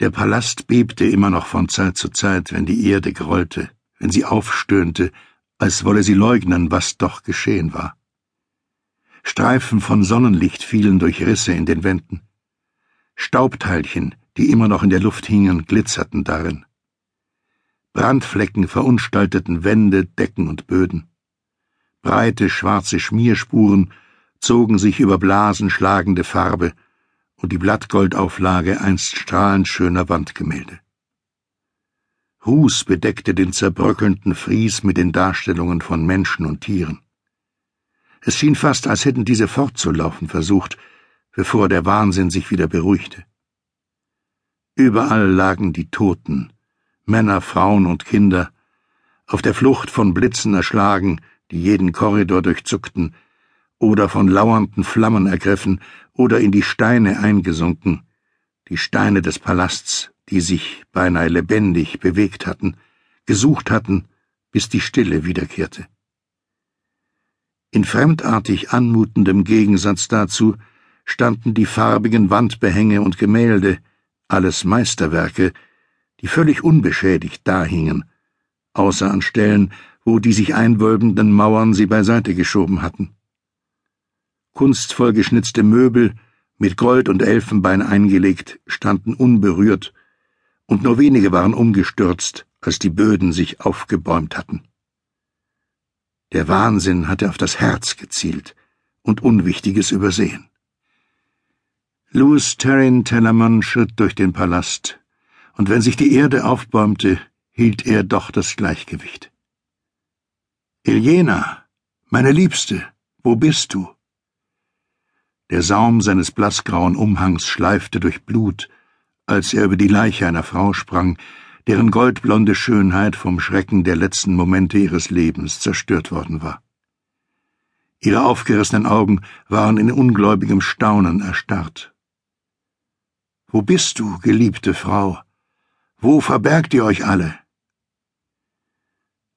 Der Palast bebte immer noch von Zeit zu Zeit, wenn die Erde grollte, wenn sie aufstöhnte, als wolle sie leugnen, was doch geschehen war. Streifen von Sonnenlicht fielen durch Risse in den Wänden. Staubteilchen, die immer noch in der Luft hingen, glitzerten darin. Brandflecken verunstalteten Wände, Decken und Böden. Breite schwarze Schmierspuren zogen sich über blasenschlagende Farbe und die Blattgoldauflage einst strahlend schöner Wandgemälde. Ruß bedeckte den zerbröckelnden Fries mit den Darstellungen von Menschen und Tieren. Es schien fast, als hätten diese fortzulaufen versucht, bevor der Wahnsinn sich wieder beruhigte. Überall lagen die Toten, Männer, Frauen und Kinder, auf der Flucht von Blitzen erschlagen, die jeden Korridor durchzuckten, oder von lauernden Flammen ergriffen oder in die Steine eingesunken, die Steine des Palasts, die sich beinahe lebendig bewegt hatten, gesucht hatten, bis die Stille wiederkehrte. In fremdartig anmutendem Gegensatz dazu standen die farbigen Wandbehänge und Gemälde, alles Meisterwerke, die völlig unbeschädigt dahingen, außer an Stellen, wo die sich einwölbenden Mauern sie beiseite geschoben hatten. Kunstvoll geschnitzte Möbel, mit Gold und Elfenbein eingelegt, standen unberührt, und nur wenige waren umgestürzt, als die Böden sich aufgebäumt hatten. Der Wahnsinn hatte auf das Herz gezielt und Unwichtiges übersehen. Louis Terrin Tellermann schritt durch den Palast, und wenn sich die Erde aufbäumte, hielt er doch das Gleichgewicht. Iljena, meine Liebste, wo bist du? Der Saum seines blassgrauen Umhangs schleifte durch Blut, als er über die Leiche einer Frau sprang, deren goldblonde Schönheit vom Schrecken der letzten Momente ihres Lebens zerstört worden war. Ihre aufgerissenen Augen waren in ungläubigem Staunen erstarrt. Wo bist du, geliebte Frau? Wo verbergt ihr euch alle?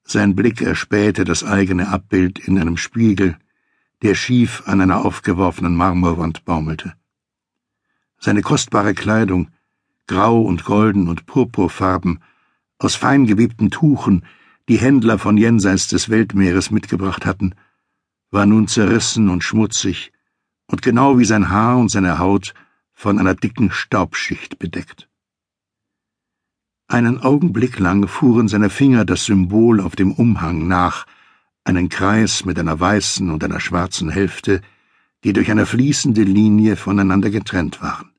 Sein Blick erspähte das eigene Abbild in einem Spiegel, der schief an einer aufgeworfenen Marmorwand baumelte. Seine kostbare Kleidung, grau und golden und purpurfarben, aus fein gewebten Tuchen, die Händler von jenseits des Weltmeeres mitgebracht hatten, war nun zerrissen und schmutzig und genau wie sein Haar und seine Haut von einer dicken Staubschicht bedeckt. Einen Augenblick lang fuhren seine Finger das Symbol auf dem Umhang nach, einen Kreis mit einer weißen und einer schwarzen Hälfte, die durch eine fließende Linie voneinander getrennt waren.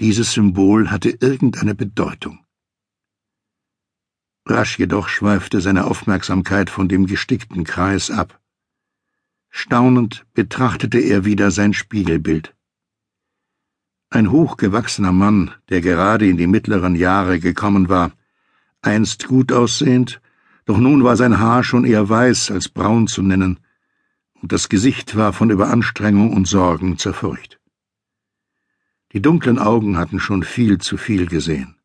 Dieses Symbol hatte irgendeine Bedeutung. Rasch jedoch schweifte seine Aufmerksamkeit von dem gestickten Kreis ab. Staunend betrachtete er wieder sein Spiegelbild. Ein hochgewachsener Mann, der gerade in die mittleren Jahre gekommen war, einst gut aussehend, doch nun war sein Haar schon eher weiß als braun zu nennen, und das Gesicht war von Überanstrengung und Sorgen zerfurcht. Die dunklen Augen hatten schon viel zu viel gesehen.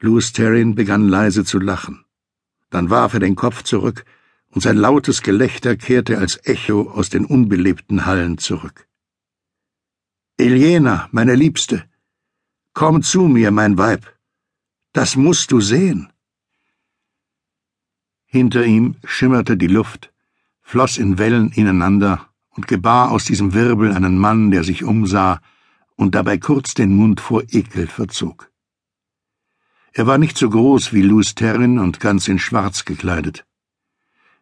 Louis Terrin begann leise zu lachen. Dann warf er den Kopf zurück, und sein lautes Gelächter kehrte als Echo aus den unbelebten Hallen zurück. Eliena, meine Liebste, komm zu mir, mein Weib. Das musst du sehen. Hinter ihm schimmerte die Luft, floss in Wellen ineinander und gebar aus diesem Wirbel einen Mann, der sich umsah und dabei kurz den Mund vor Ekel verzog. Er war nicht so groß wie Louis Terrin und ganz in Schwarz gekleidet.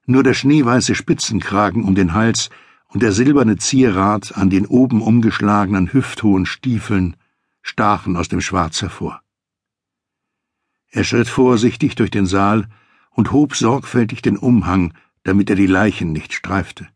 Nur der schneeweiße Spitzenkragen um den Hals und der silberne Zierrat an den oben umgeschlagenen hüfthohen Stiefeln stachen aus dem Schwarz hervor. Er schritt vorsichtig durch den Saal und hob sorgfältig den Umhang, damit er die Leichen nicht streifte.